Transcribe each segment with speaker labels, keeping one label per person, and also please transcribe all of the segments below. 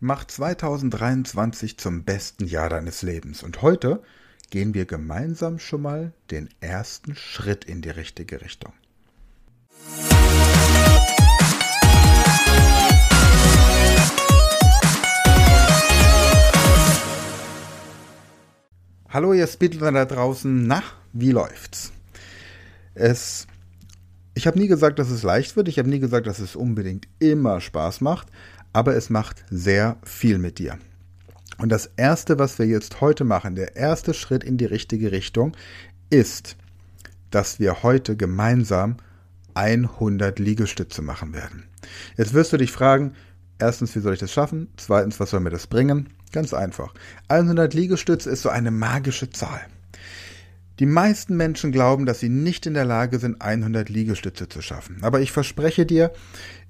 Speaker 1: Mach 2023 zum besten Jahr deines Lebens. Und heute gehen wir gemeinsam schon mal den ersten Schritt in die richtige Richtung. Hallo ihr Speedrunner da draußen, na, wie läuft's? Es ich habe nie gesagt, dass es leicht wird, ich habe nie gesagt, dass es unbedingt immer Spaß macht, aber es macht sehr viel mit dir. Und das Erste, was wir jetzt heute machen, der erste Schritt in die richtige Richtung, ist, dass wir heute gemeinsam 100 Liegestütze machen werden. Jetzt wirst du dich fragen, erstens, wie soll ich das schaffen? Zweitens, was soll mir das bringen? Ganz einfach. 100 Liegestütze ist so eine magische Zahl. Die meisten Menschen glauben, dass sie nicht in der Lage sind, 100 Liegestütze zu schaffen. Aber ich verspreche dir,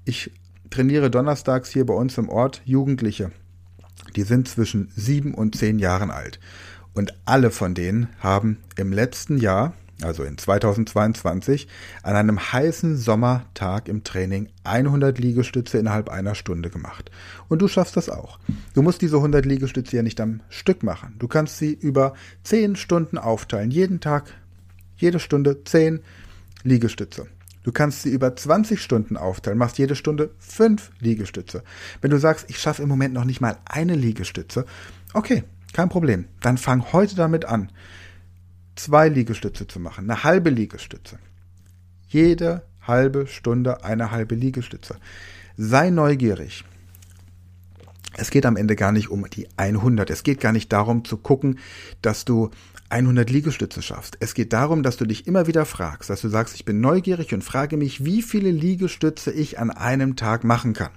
Speaker 1: ich trainiere donnerstags hier bei uns im Ort Jugendliche die sind zwischen sieben und zehn Jahren alt. Und alle von denen haben im letzten Jahr, also in 2022, an einem heißen Sommertag im Training 100 Liegestütze innerhalb einer Stunde gemacht. Und du schaffst das auch. Du musst diese 100 Liegestütze ja nicht am Stück machen. Du kannst sie über 10 Stunden aufteilen. Jeden Tag, jede Stunde 10 Liegestütze. Du kannst sie über 20 Stunden aufteilen, machst jede Stunde 5 Liegestütze. Wenn du sagst, ich schaffe im Moment noch nicht mal eine Liegestütze, okay, kein Problem. Dann fang heute damit an, zwei Liegestütze zu machen, eine halbe Liegestütze. Jede halbe Stunde eine halbe Liegestütze. Sei neugierig. Es geht am Ende gar nicht um die 100. Es geht gar nicht darum zu gucken, dass du 100 Liegestütze schaffst. Es geht darum, dass du dich immer wieder fragst, dass du sagst, ich bin neugierig und frage mich, wie viele Liegestütze ich an einem Tag machen kann.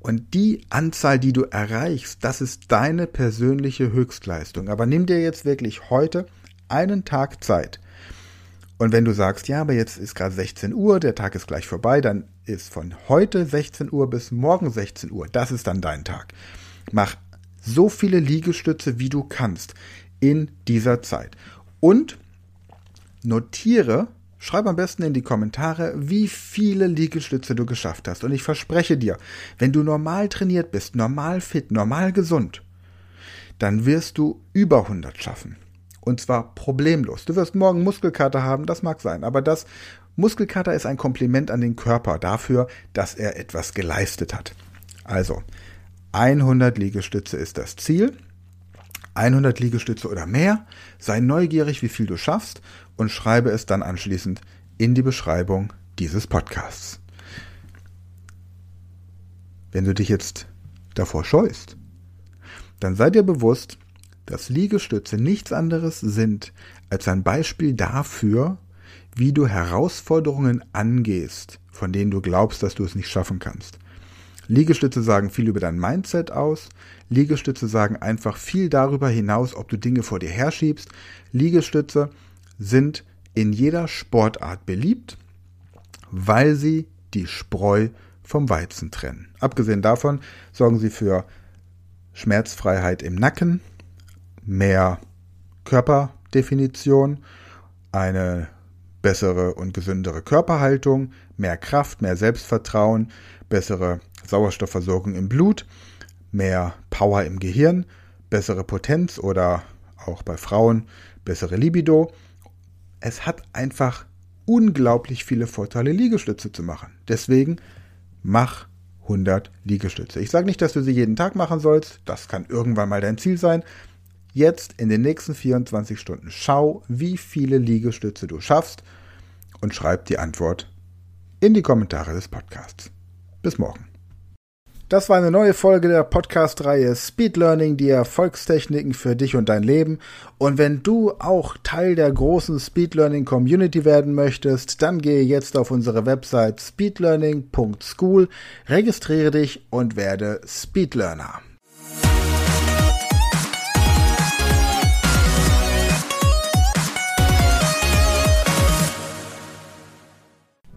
Speaker 1: Und die Anzahl, die du erreichst, das ist deine persönliche Höchstleistung. Aber nimm dir jetzt wirklich heute einen Tag Zeit. Und wenn du sagst, ja, aber jetzt ist gerade 16 Uhr, der Tag ist gleich vorbei, dann ist von heute 16 Uhr bis morgen 16 Uhr, das ist dann dein Tag. Mach so viele Liegestütze, wie du kannst in dieser Zeit. Und notiere, schreib am besten in die Kommentare, wie viele Liegestütze du geschafft hast. Und ich verspreche dir, wenn du normal trainiert bist, normal fit, normal gesund, dann wirst du über 100 schaffen. Und zwar problemlos. Du wirst morgen Muskelkater haben, das mag sein, aber das Muskelkater ist ein Kompliment an den Körper dafür, dass er etwas geleistet hat. Also, 100 Liegestütze ist das Ziel. 100 Liegestütze oder mehr, sei neugierig, wie viel du schaffst und schreibe es dann anschließend in die Beschreibung dieses Podcasts. Wenn du dich jetzt davor scheust, dann sei dir bewusst, dass Liegestütze nichts anderes sind als ein Beispiel dafür, wie du Herausforderungen angehst, von denen du glaubst, dass du es nicht schaffen kannst. Liegestütze sagen viel über dein Mindset aus. Liegestütze sagen einfach viel darüber hinaus, ob du Dinge vor dir herschiebst. Liegestütze sind in jeder Sportart beliebt, weil sie die Spreu vom Weizen trennen. Abgesehen davon sorgen sie für Schmerzfreiheit im Nacken, mehr Körperdefinition, eine bessere und gesündere Körperhaltung, mehr Kraft, mehr Selbstvertrauen, bessere Sauerstoffversorgung im Blut, mehr Power im Gehirn, bessere Potenz oder auch bei Frauen bessere Libido. Es hat einfach unglaublich viele Vorteile, Liegestütze zu machen. Deswegen mach 100 Liegestütze. Ich sage nicht, dass du sie jeden Tag machen sollst, das kann irgendwann mal dein Ziel sein. Jetzt in den nächsten 24 Stunden schau, wie viele Liegestütze du schaffst und schreib die Antwort in die Kommentare des Podcasts. Bis morgen. Das war eine neue Folge der Podcast-Reihe Speed Learning, die Erfolgstechniken für dich und dein Leben. Und wenn du auch Teil der großen Speed Learning Community werden möchtest, dann gehe jetzt auf unsere Website speedlearning.school, registriere dich und werde Speed Learner.